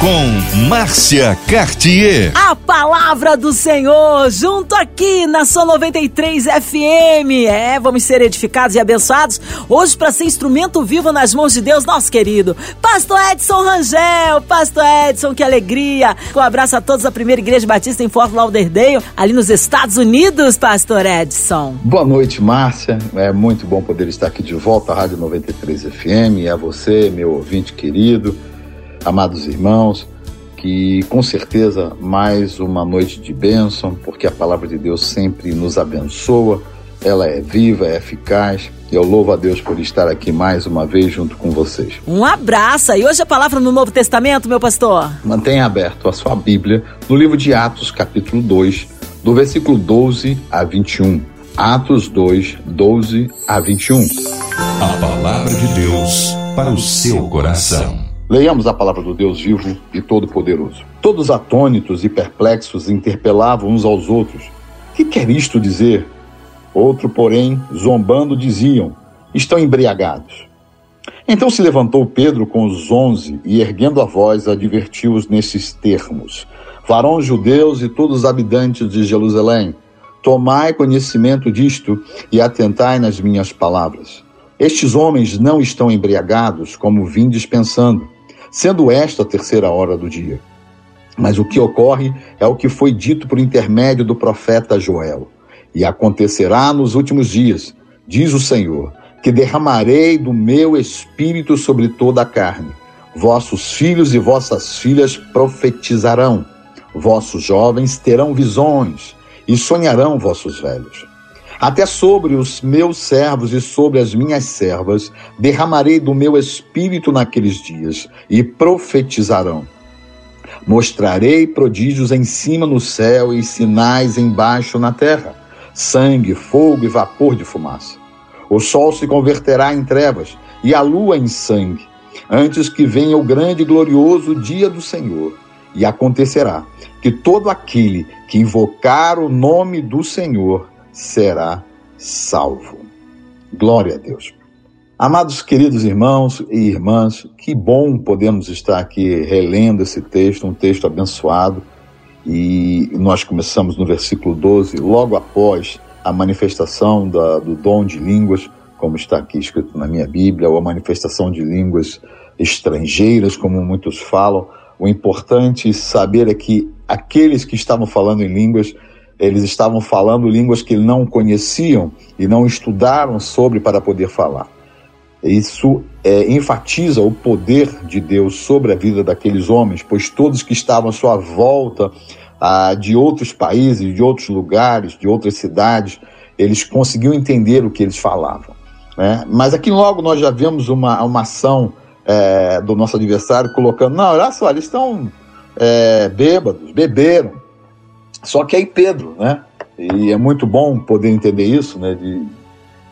com Márcia Cartier. A palavra do Senhor, junto aqui na Sua 93 FM. É, vamos ser edificados e abençoados hoje para ser instrumento vivo nas mãos de Deus, nosso querido Pastor Edson Rangel. Pastor Edson, que alegria. Um abraço a todos da Primeira Igreja Batista em Fort Lauderdale, ali nos Estados Unidos, Pastor Edson. Boa noite, Márcia. É muito bom poder estar aqui de volta à Rádio 93 FM. E a você, meu ouvinte querido amados irmãos, que com certeza mais uma noite de bênção, porque a palavra de Deus sempre nos abençoa, ela é viva, é eficaz. E eu louvo a Deus por estar aqui mais uma vez junto com vocês. Um abraço. E hoje a palavra no Novo Testamento, meu pastor. Mantenha aberto a sua Bíblia no livro de Atos, capítulo 2, do versículo 12 a 21. Atos 2, 12 a 21. A palavra de Deus para o seu coração. Leiamos a palavra do Deus vivo e todo-poderoso. Todos atônitos e perplexos interpelavam uns aos outros: Que quer isto dizer? Outro, porém, zombando, diziam: Estão embriagados. Então se levantou Pedro com os onze e, erguendo a voz, advertiu-os nesses termos: Varões judeus e todos os habitantes de Jerusalém, tomai conhecimento disto e atentai nas minhas palavras. Estes homens não estão embriagados, como vindes pensando sendo esta a terceira hora do dia. Mas o que ocorre é o que foi dito por intermédio do profeta Joel. E acontecerá nos últimos dias, diz o Senhor, que derramarei do meu espírito sobre toda a carne. Vossos filhos e vossas filhas profetizarão, vossos jovens terão visões, e sonharão vossos velhos. Até sobre os meus servos e sobre as minhas servas derramarei do meu espírito naqueles dias, e profetizarão. Mostrarei prodígios em cima no céu e sinais embaixo na terra: sangue, fogo e vapor de fumaça. O sol se converterá em trevas e a lua em sangue, antes que venha o grande e glorioso dia do Senhor. E acontecerá que todo aquele que invocar o nome do Senhor será salvo. Glória a Deus. Amados queridos irmãos e irmãs, que bom podemos estar aqui relendo esse texto, um texto abençoado. E nós começamos no versículo 12, logo após a manifestação da, do dom de línguas, como está aqui escrito na minha Bíblia, ou a manifestação de línguas estrangeiras, como muitos falam. O importante saber é que aqueles que estavam falando em línguas eles estavam falando línguas que não conheciam e não estudaram sobre para poder falar. Isso é, enfatiza o poder de Deus sobre a vida daqueles homens, pois todos que estavam à sua volta, ah, de outros países, de outros lugares, de outras cidades, eles conseguiam entender o que eles falavam. Né? Mas aqui logo nós já vemos uma, uma ação é, do nosso adversário colocando: não, olha só, eles estão é, bêbados, beberam, só que aí Pedro, né? E é muito bom poder entender isso, né? De,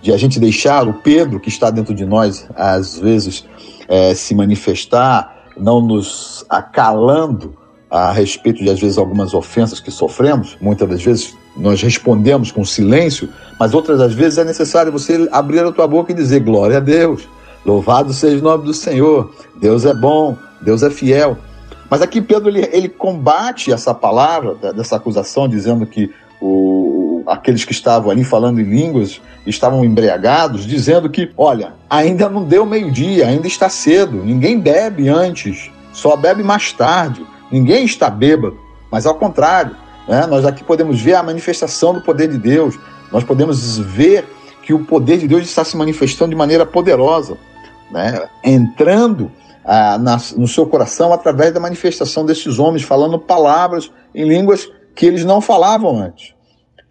de a gente deixar o Pedro que está dentro de nós, às vezes, é, se manifestar, não nos acalando a respeito de, às vezes, algumas ofensas que sofremos. Muitas das vezes nós respondemos com silêncio, mas outras das vezes é necessário você abrir a tua boca e dizer glória a Deus, louvado seja o nome do Senhor, Deus é bom, Deus é fiel. Mas aqui Pedro ele, ele combate essa palavra, dessa acusação, dizendo que o, aqueles que estavam ali falando em línguas estavam embriagados, dizendo que, olha, ainda não deu meio-dia, ainda está cedo, ninguém bebe antes, só bebe mais tarde, ninguém está bêbado, mas ao contrário, né, nós aqui podemos ver a manifestação do poder de Deus, nós podemos ver que o poder de Deus está se manifestando de maneira poderosa, né, entrando ah, na, no seu coração através da manifestação desses homens falando palavras em línguas que eles não falavam antes.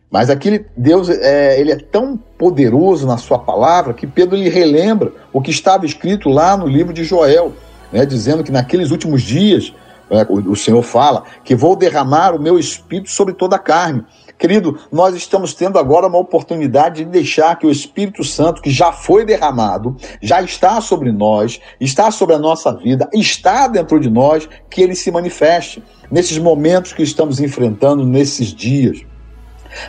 Mas aquele Deus é, ele é tão poderoso na sua palavra que Pedro lhe relembra o que estava escrito lá no livro de Joel, né, dizendo que naqueles últimos dias é, o, o Senhor fala que vou derramar o meu espírito sobre toda a carne. Querido, nós estamos tendo agora uma oportunidade de deixar que o Espírito Santo, que já foi derramado, já está sobre nós, está sobre a nossa vida, está dentro de nós, que ele se manifeste. nesses momentos que estamos enfrentando nesses dias.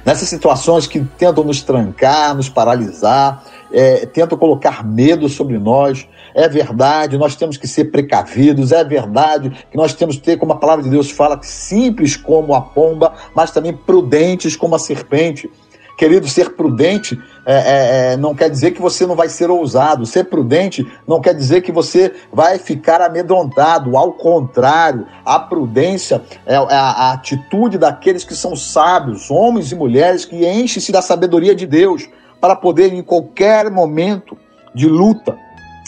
Nessas situações que tentam nos trancar, nos paralisar, é, tentam colocar medo sobre nós. É verdade, nós temos que ser precavidos, é verdade que nós temos que ter, como a palavra de Deus fala, simples como a pomba, mas também prudentes como a serpente. Querido, ser prudente é, é, é, não quer dizer que você não vai ser ousado. Ser prudente não quer dizer que você vai ficar amedrontado. Ao contrário, a prudência é, é a, a atitude daqueles que são sábios, homens e mulheres que enchem-se da sabedoria de Deus para poder, em qualquer momento de luta,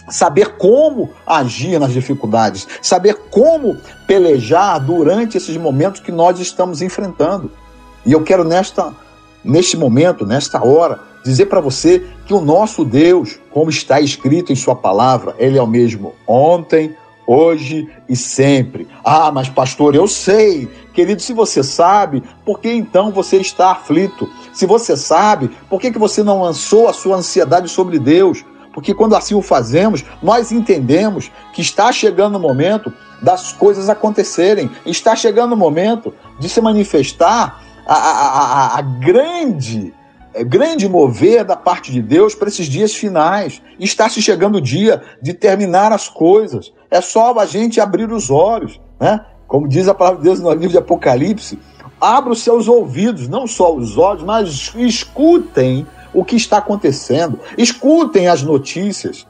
saber como agir nas dificuldades, saber como pelejar durante esses momentos que nós estamos enfrentando. E eu quero nesta neste momento, nesta hora, dizer para você que o nosso Deus, como está escrito em Sua palavra, Ele é o mesmo ontem, hoje e sempre. Ah, mas pastor, eu sei. Querido, se você sabe, por que então você está aflito? Se você sabe, por que, que você não lançou a sua ansiedade sobre Deus? Porque quando assim o fazemos, nós entendemos que está chegando o momento das coisas acontecerem, está chegando o momento de se manifestar a, a, a, a grande é, grande mover da parte de Deus para esses dias finais. Está se chegando o dia de terminar as coisas. É só a gente abrir os olhos, né? Como diz a palavra de Deus no livro de Apocalipse, abra os seus ouvidos, não só os olhos, mas escutem o que está acontecendo. Escutem as notícias,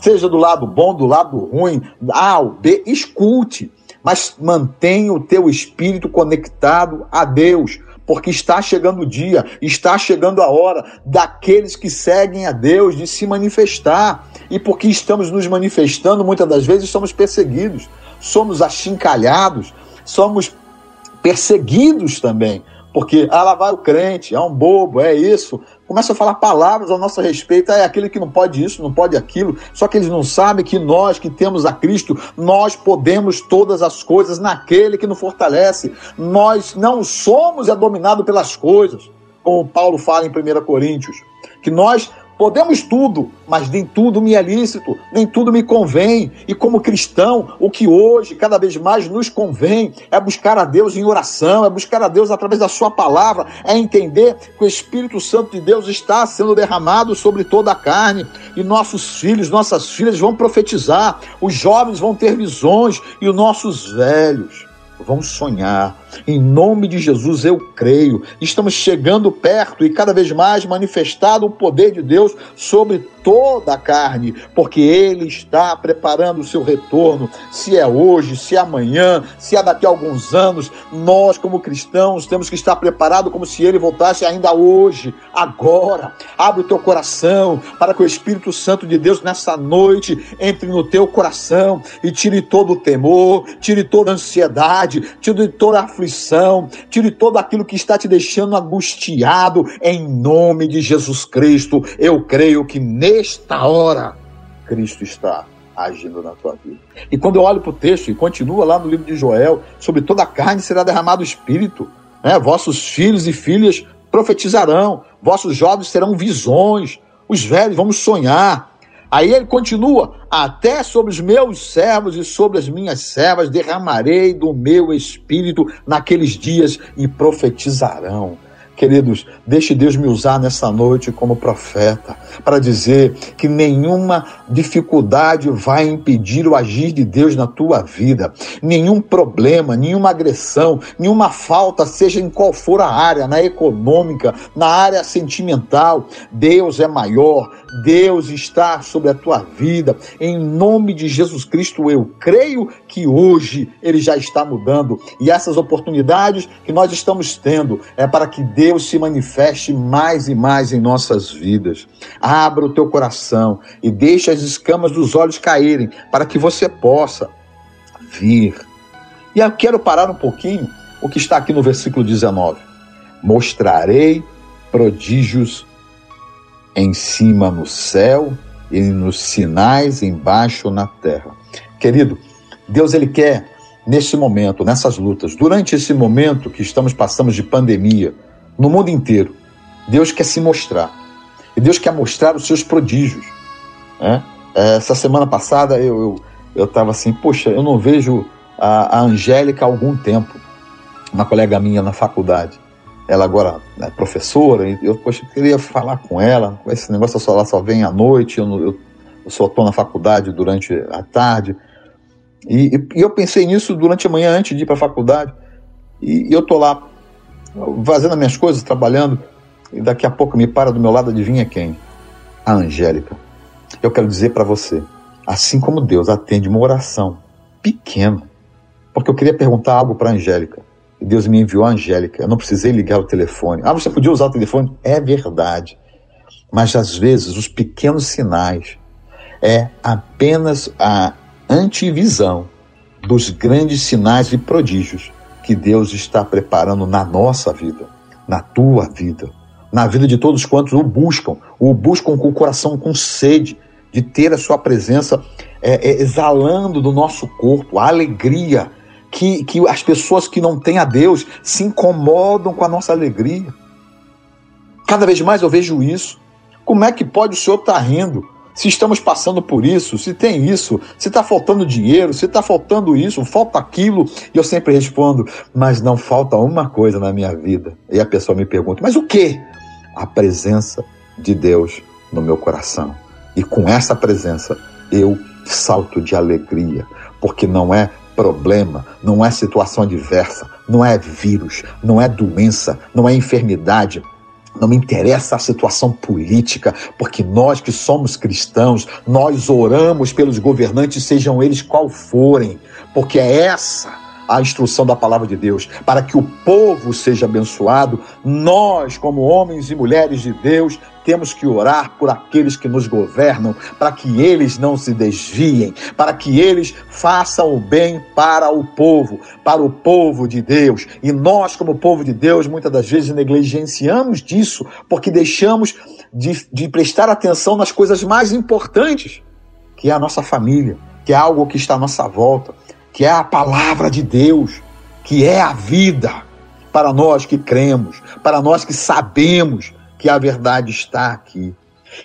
seja do lado bom, do lado ruim, A ou B, escute, mas mantenha o teu espírito conectado a Deus porque está chegando o dia, está chegando a hora daqueles que seguem a Deus de se manifestar. E porque estamos nos manifestando, muitas das vezes somos perseguidos, somos achincalhados, somos perseguidos também. Porque, ah, lá vai o crente, é um bobo, é isso começa a falar palavras ao nosso respeito, é aquele que não pode isso, não pode aquilo, só que eles não sabem que nós que temos a Cristo, nós podemos todas as coisas naquele que nos fortalece. Nós não somos é dominados pelas coisas, como Paulo fala em 1 Coríntios, que nós Podemos tudo, mas nem tudo me é lícito, nem tudo me convém. E como cristão, o que hoje cada vez mais nos convém é buscar a Deus em oração, é buscar a Deus através da Sua palavra, é entender que o Espírito Santo de Deus está sendo derramado sobre toda a carne e nossos filhos, nossas filhas vão profetizar, os jovens vão ter visões e os nossos velhos vão sonhar. Em nome de Jesus eu creio. Estamos chegando perto e cada vez mais manifestado o poder de Deus sobre toda a carne, porque Ele está preparando o seu retorno. Se é hoje, se é amanhã, se é daqui a alguns anos, nós, como cristãos, temos que estar preparados como se Ele voltasse ainda hoje, agora. Abre o teu coração para que o Espírito Santo de Deus nessa noite entre no teu coração e tire todo o temor, tire toda a ansiedade, tire toda a aflição, tire todo aquilo que está te deixando angustiado, em nome de Jesus Cristo. Eu creio que nesta hora Cristo está agindo na tua vida. E quando eu olho para o texto e continua lá no livro de Joel, sobre toda a carne será derramado o Espírito, né? vossos filhos e filhas profetizarão, vossos jovens terão visões, os velhos vão sonhar, Aí ele continua: Até sobre os meus servos e sobre as minhas servas derramarei do meu espírito naqueles dias e profetizarão. Queridos, deixe Deus me usar nessa noite como profeta para dizer que nenhuma dificuldade vai impedir o agir de Deus na tua vida. Nenhum problema, nenhuma agressão, nenhuma falta, seja em qual for a área, na econômica, na área sentimental, Deus é maior, Deus está sobre a tua vida. Em nome de Jesus Cristo, eu creio que hoje Ele já está mudando. E essas oportunidades que nós estamos tendo é para que Deus se manifeste mais e mais em nossas vidas. Abra o teu coração e deixe as escamas dos olhos caírem para que você possa vir. E eu quero parar um pouquinho o que está aqui no versículo 19. Mostrarei prodígios em cima no céu e nos sinais embaixo na terra. Querido, Deus ele quer nesse momento, nessas lutas, durante esse momento que estamos passando de pandemia, no mundo inteiro, Deus quer se mostrar. E Deus quer mostrar os seus prodígios. Né? Essa semana passada eu estava eu, eu assim, poxa, eu não vejo a, a Angélica há algum tempo. uma colega minha na faculdade. Ela agora é professora, e eu poxa, queria falar com ela. Esse negócio só, ela só vem à noite, eu, eu, eu só estou na faculdade durante a tarde. E, e, eu pensei nisso durante a manhã antes de ir para a faculdade. E, e eu estou lá fazendo as minhas coisas, trabalhando. E daqui a pouco me para do meu lado, adivinha quem? A Angélica. Eu quero dizer para você, assim como Deus atende uma oração pequena, porque eu queria perguntar algo para a Angélica. Deus me enviou a Angélica. Eu não precisei ligar o telefone. Ah, você podia usar o telefone? É verdade. Mas às vezes os pequenos sinais é apenas a antivisão dos grandes sinais e prodígios que Deus está preparando na nossa vida, na tua vida, na vida de todos quantos o buscam, o buscam com o coração com sede de ter a sua presença é, é, exalando do nosso corpo, a alegria que, que as pessoas que não têm a Deus se incomodam com a nossa alegria. Cada vez mais eu vejo isso. Como é que pode o Senhor estar tá rindo? Se estamos passando por isso, se tem isso, se está faltando dinheiro, se está faltando isso, falta aquilo. E eu sempre respondo, mas não falta uma coisa na minha vida. E a pessoa me pergunta, mas o que? A presença de Deus no meu coração. E com essa presença eu salto de alegria, porque não é problema, não é situação adversa, não é vírus, não é doença, não é enfermidade. Não me interessa a situação política, porque nós que somos cristãos, nós oramos pelos governantes, sejam eles qual forem, porque é essa a instrução da palavra de Deus, para que o povo seja abençoado, nós, como homens e mulheres de Deus, temos que orar por aqueles que nos governam, para que eles não se desviem, para que eles façam o bem para o povo, para o povo de Deus. E nós, como povo de Deus, muitas das vezes negligenciamos disso, porque deixamos de, de prestar atenção nas coisas mais importantes, que é a nossa família, que é algo que está à nossa volta, que é a palavra de Deus, que é a vida para nós que cremos, para nós que sabemos que a verdade está aqui.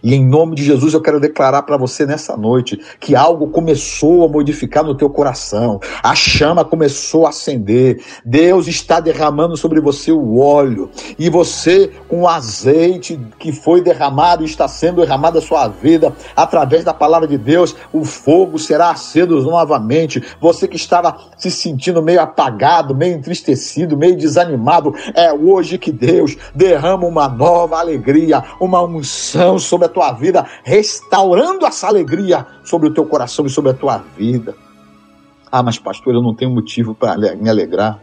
E em nome de Jesus eu quero declarar para você nessa noite que algo começou a modificar no teu coração, a chama começou a acender, Deus está derramando sobre você o óleo, e você, com o azeite que foi derramado está sendo derramado na sua vida, através da palavra de Deus, o fogo será aceso novamente. Você que estava se sentindo meio apagado, meio entristecido, meio desanimado, é hoje que Deus derrama uma nova alegria, uma unção sobre sobre a tua vida, restaurando essa alegria sobre o teu coração e sobre a tua vida. Ah, mas pastor, eu não tenho motivo para me alegrar.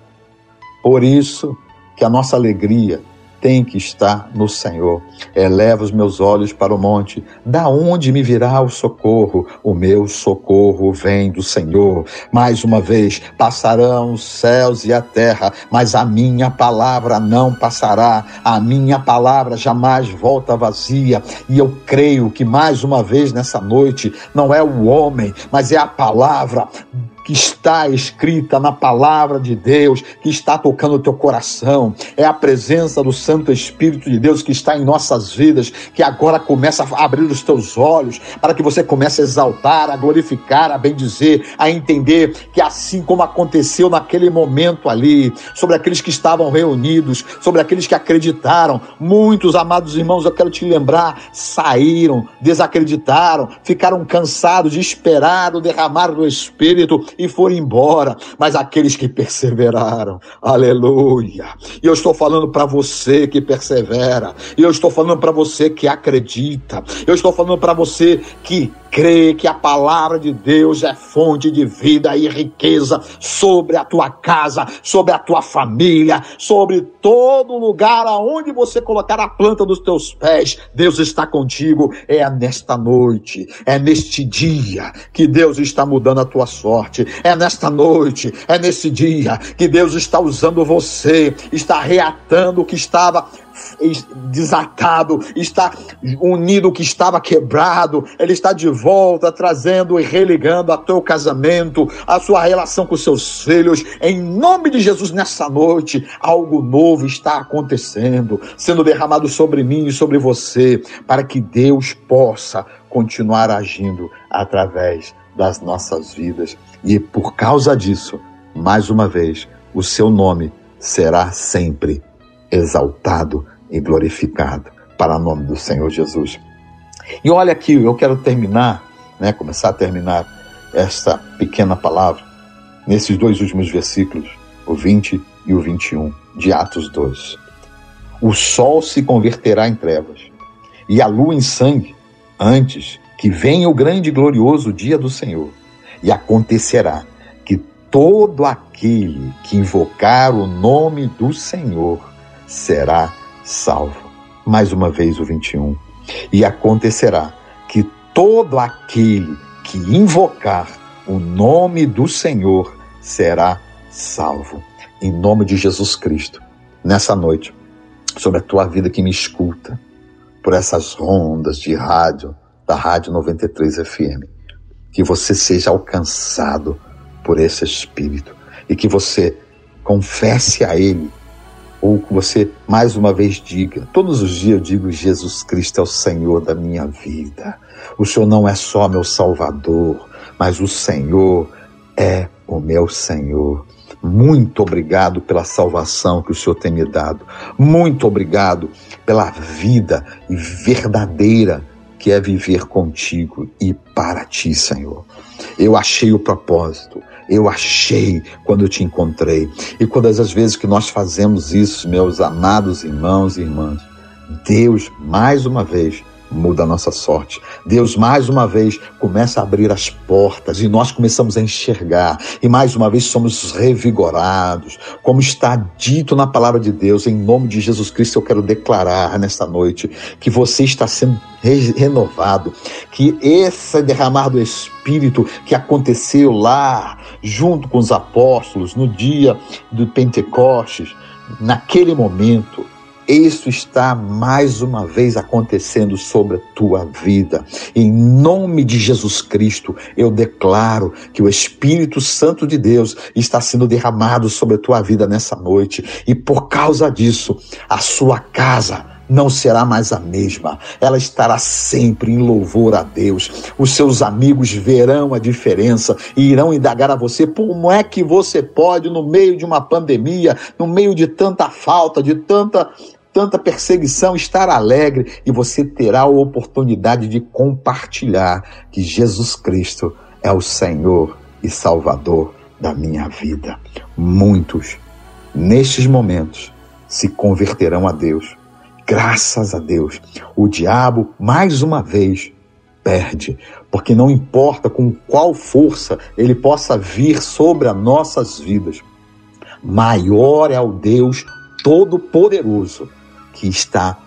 Por isso que a nossa alegria tem que estar no Senhor. Eleva os meus olhos para o monte. Da onde me virá o socorro? O meu socorro vem do Senhor. Mais uma vez, passarão os céus e a terra, mas a minha palavra não passará. A minha palavra jamais volta vazia. E eu creio que mais uma vez nessa noite não é o homem, mas é a palavra que está escrita na palavra de Deus, que está tocando o teu coração. É a presença do Santo Espírito de Deus que está em nossas vidas, que agora começa a abrir os teus olhos, para que você comece a exaltar, a glorificar, a bendizer, a entender que assim como aconteceu naquele momento ali, sobre aqueles que estavam reunidos, sobre aqueles que acreditaram, muitos amados irmãos, eu quero te lembrar, saíram, desacreditaram, ficaram cansados de esperar o derramar do Espírito e foram embora, mas aqueles que perseveraram, aleluia. E eu estou falando para você que persevera, e eu estou falando para você que acredita, eu estou falando para você que crê que a palavra de Deus é fonte de vida e riqueza sobre a tua casa, sobre a tua família, sobre todo lugar aonde você colocar a planta dos teus pés. Deus está contigo. É nesta noite, é neste dia que Deus está mudando a tua sorte. É nesta noite, é nesse dia que Deus está usando você, está reatando o que estava desatado, está unido o que estava quebrado, ele está de volta, trazendo e religando a teu casamento, a sua relação com seus filhos. Em nome de Jesus, nessa noite, algo novo está acontecendo, sendo derramado sobre mim e sobre você, para que Deus possa continuar agindo através das nossas vidas. E por causa disso, mais uma vez, o seu nome será sempre exaltado e glorificado para o nome do Senhor Jesus. E olha aqui, eu quero terminar, né, começar a terminar esta pequena palavra nesses dois últimos versículos, o 20 e o 21 de Atos 2. O sol se converterá em trevas e a lua em sangue antes que venha o grande e glorioso dia do Senhor. E acontecerá que todo aquele que invocar o nome do Senhor será salvo. Mais uma vez o 21. E acontecerá que todo aquele que invocar o nome do Senhor será salvo. Em nome de Jesus Cristo, nessa noite, sobre a tua vida que me escuta, por essas ondas de rádio, da Rádio 93 FM, que você seja alcançado por esse Espírito e que você confesse a Ele, ou que você mais uma vez diga: todos os dias eu digo, Jesus Cristo é o Senhor da minha vida. O Senhor não é só meu Salvador, mas o Senhor é o meu Senhor. Muito obrigado pela salvação que o Senhor tem me dado. Muito obrigado pela vida verdadeira que é viver contigo e para ti, Senhor. Eu achei o propósito, eu achei quando eu te encontrei. E todas as vezes que nós fazemos isso, meus amados irmãos e irmãs, Deus, mais uma vez, muda a nossa sorte. Deus, mais uma vez, começa a abrir as portas e nós começamos a enxergar. E mais uma vez somos revigorados. Como está dito na palavra de Deus, em nome de Jesus Cristo, eu quero declarar nesta noite que você está sendo re renovado, que esse derramar do Espírito que aconteceu lá, junto com os apóstolos, no dia do Pentecostes, naquele momento, isso está mais uma vez acontecendo sobre a tua vida. Em nome de Jesus Cristo, eu declaro que o Espírito Santo de Deus está sendo derramado sobre a tua vida nessa noite. E por causa disso, a sua casa não será mais a mesma. Ela estará sempre em louvor a Deus. Os seus amigos verão a diferença e irão indagar a você como é que você pode, no meio de uma pandemia, no meio de tanta falta, de tanta tanta perseguição, estar alegre e você terá a oportunidade de compartilhar que Jesus Cristo é o Senhor e Salvador da minha vida. Muitos, nestes momentos, se converterão a Deus. Graças a Deus. O diabo, mais uma vez, perde, porque não importa com qual força ele possa vir sobre as nossas vidas, maior é o Deus Todo-Poderoso que está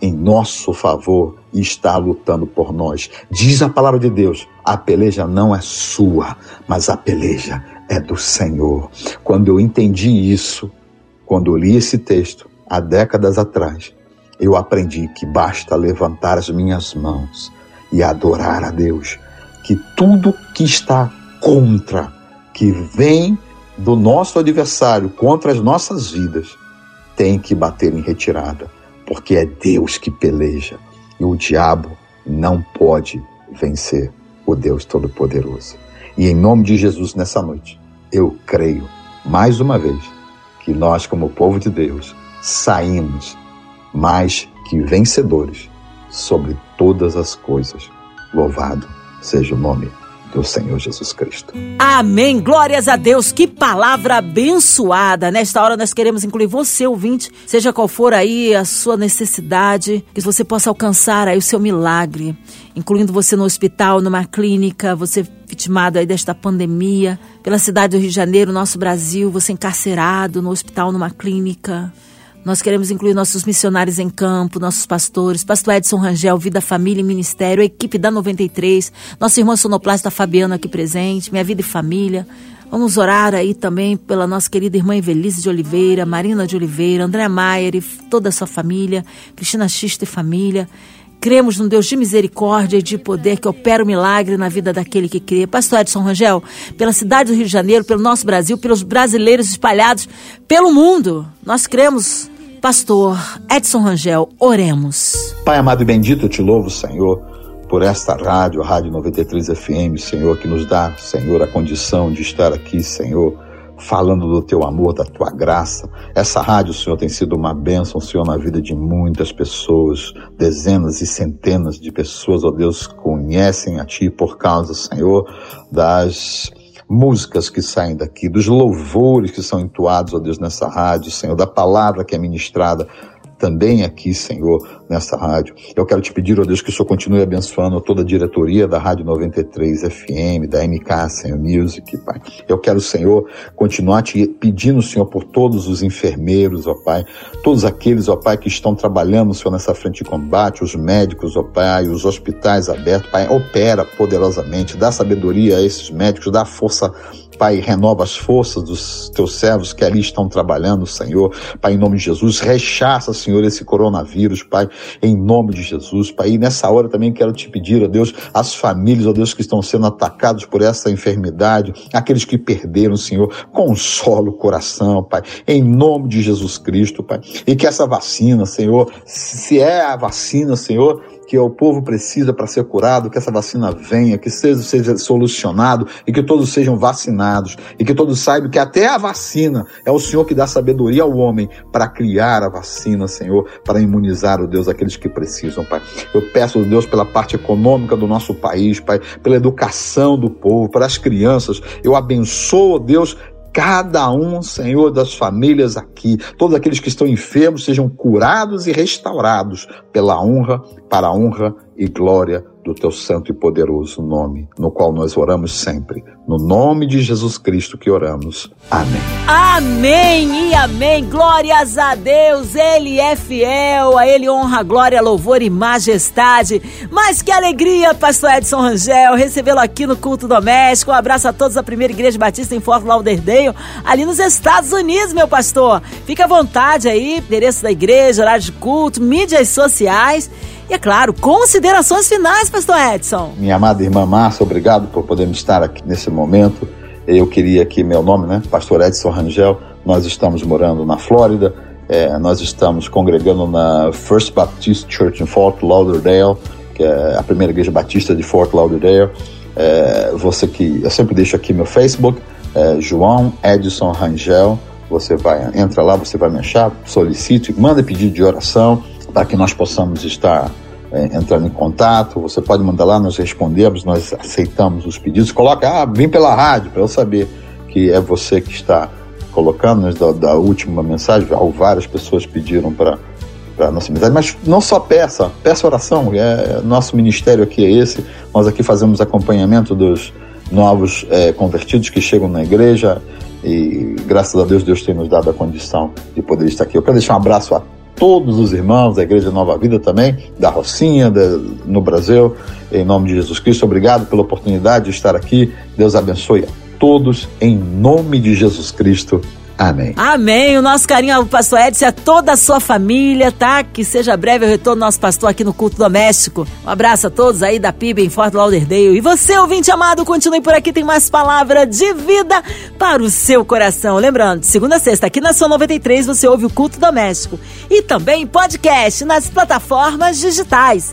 em nosso favor e está lutando por nós. Diz a palavra de Deus: a peleja não é sua, mas a peleja é do Senhor. Quando eu entendi isso, quando eu li esse texto há décadas atrás, eu aprendi que basta levantar as minhas mãos e adorar a Deus, que tudo que está contra, que vem do nosso adversário contra as nossas vidas, tem que bater em retirada, porque é Deus que peleja e o diabo não pode vencer o Deus Todo-Poderoso. E em nome de Jesus, nessa noite, eu creio, mais uma vez, que nós, como povo de Deus, saímos mais que vencedores sobre todas as coisas. Louvado seja o nome do Senhor Jesus Cristo. Amém. Glórias a Deus. Que palavra abençoada. Nesta hora nós queremos incluir você, ouvinte, seja qual for aí a sua necessidade, que você possa alcançar aí o seu milagre, incluindo você no hospital, numa clínica, você vitimado aí desta pandemia, pela cidade do Rio de Janeiro, nosso Brasil, você encarcerado no hospital, numa clínica. Nós queremos incluir nossos missionários em campo, nossos pastores, pastor Edson Rangel, Vida, Família e Ministério, a equipe da 93, nossa irmã sonoplasta Fabiana aqui presente, Minha Vida e Família. Vamos orar aí também pela nossa querida irmã Evelise de Oliveira, Marina de Oliveira, André Maier e toda a sua família, Cristina Xista e família. Cremos num Deus de misericórdia e de poder que opera o milagre na vida daquele que crê. Pastor Edson Rangel, pela cidade do Rio de Janeiro, pelo nosso Brasil, pelos brasileiros espalhados pelo mundo, nós cremos Pastor Edson Rangel, oremos. Pai amado e bendito, eu te louvo, Senhor, por esta rádio, a Rádio 93 FM, Senhor, que nos dá, Senhor, a condição de estar aqui, Senhor, falando do teu amor, da tua graça. Essa rádio, Senhor, tem sido uma bênção, Senhor, na vida de muitas pessoas, dezenas e centenas de pessoas, ó Deus, conhecem a Ti por causa, Senhor, das músicas que saem daqui, dos louvores que são entoados, ó Deus, nessa rádio, Senhor, da palavra que é ministrada também aqui, Senhor, nessa rádio. Eu quero te pedir, ó oh Deus, que o Senhor continue abençoando toda a diretoria da Rádio 93 FM, da MK, Senhor Music, Pai. Eu quero, Senhor, continuar te pedindo, Senhor, por todos os enfermeiros, ó Pai, todos aqueles, ó Pai, que estão trabalhando, Senhor, nessa frente de combate, os médicos, ó Pai, os hospitais abertos, Pai, opera poderosamente, dá sabedoria a esses médicos, dá força Pai, renova as forças dos teus servos que ali estão trabalhando, Senhor. Pai, em nome de Jesus, rechaça, Senhor, esse coronavírus, Pai, em nome de Jesus. Pai, e nessa hora também quero te pedir, ó Deus, as famílias, ó Deus, que estão sendo atacados por essa enfermidade, aqueles que perderam, Senhor, consola o coração, Pai, em nome de Jesus Cristo, Pai. E que essa vacina, Senhor, se é a vacina, Senhor, que o povo precisa para ser curado, que essa vacina venha, que seja, seja solucionado e que todos sejam vacinados e que todos saibam que até a vacina é o Senhor que dá sabedoria ao homem para criar a vacina, Senhor, para imunizar, o Deus, aqueles que precisam, Pai. Eu peço, Deus, pela parte econômica do nosso país, Pai, pela educação do povo, para as crianças. Eu abençoo, Deus, cada um, Senhor, das famílias aqui, todos aqueles que estão enfermos sejam curados e restaurados pela honra, para a honra e glória do teu santo e poderoso nome, no qual nós oramos sempre. No nome de Jesus Cristo que oramos. Amém. Amém e amém. Glórias a Deus. Ele é fiel. A ele honra, glória, louvor e majestade. Mas que alegria, pastor Edson Rangel, recebê-lo aqui no culto doméstico. Um abraço a todos da Primeira Igreja Batista em Fort Lauderdale, ali nos Estados Unidos, meu pastor. Fica à vontade aí, endereço da igreja, horário de culto, mídias sociais. E é claro, considerações finais, pastor Edson. Minha amada irmã Márcia, obrigado por podermos estar aqui nesse momento. Eu queria aqui, meu nome, né? Pastor Edson Rangel. Nós estamos morando na Flórida. É, nós estamos congregando na First Baptist Church in Fort Lauderdale, que é a primeira igreja batista de Fort Lauderdale. É, você que eu sempre deixo aqui meu Facebook, é, João Edson Rangel. Você vai entra lá, você vai me achar, solicite, manda pedido de oração para que nós possamos estar é, entrando em contato. Você pode mandar lá, nós respondemos, nós aceitamos os pedidos. Coloca, ah, vem pela rádio, para eu saber que é você que está colocando, né, da, da última mensagem, várias pessoas pediram para para nossa amizade, mas não só peça, peça oração, é, nosso ministério aqui é esse, nós aqui fazemos acompanhamento dos novos é, convertidos que chegam na igreja e graças a Deus Deus tem nos dado a condição de poder estar aqui. Eu quero deixar um abraço a todos os irmãos da Igreja Nova Vida também, da Rocinha, da, no Brasil, em nome de Jesus Cristo. Obrigado pela oportunidade de estar aqui. Deus abençoe a todos, em nome de Jesus Cristo. Amém. Amém. O nosso carinho ao pastor Edson e a toda a sua família, tá? Que seja breve o retorno do nosso pastor aqui no culto doméstico. Um abraço a todos aí da PIB em Fort Lauderdale. E você, ouvinte amado, continue por aqui, tem mais palavra de vida para o seu coração. Lembrando, segunda a sexta, aqui na sua 93, você ouve o culto doméstico. E também podcast nas plataformas digitais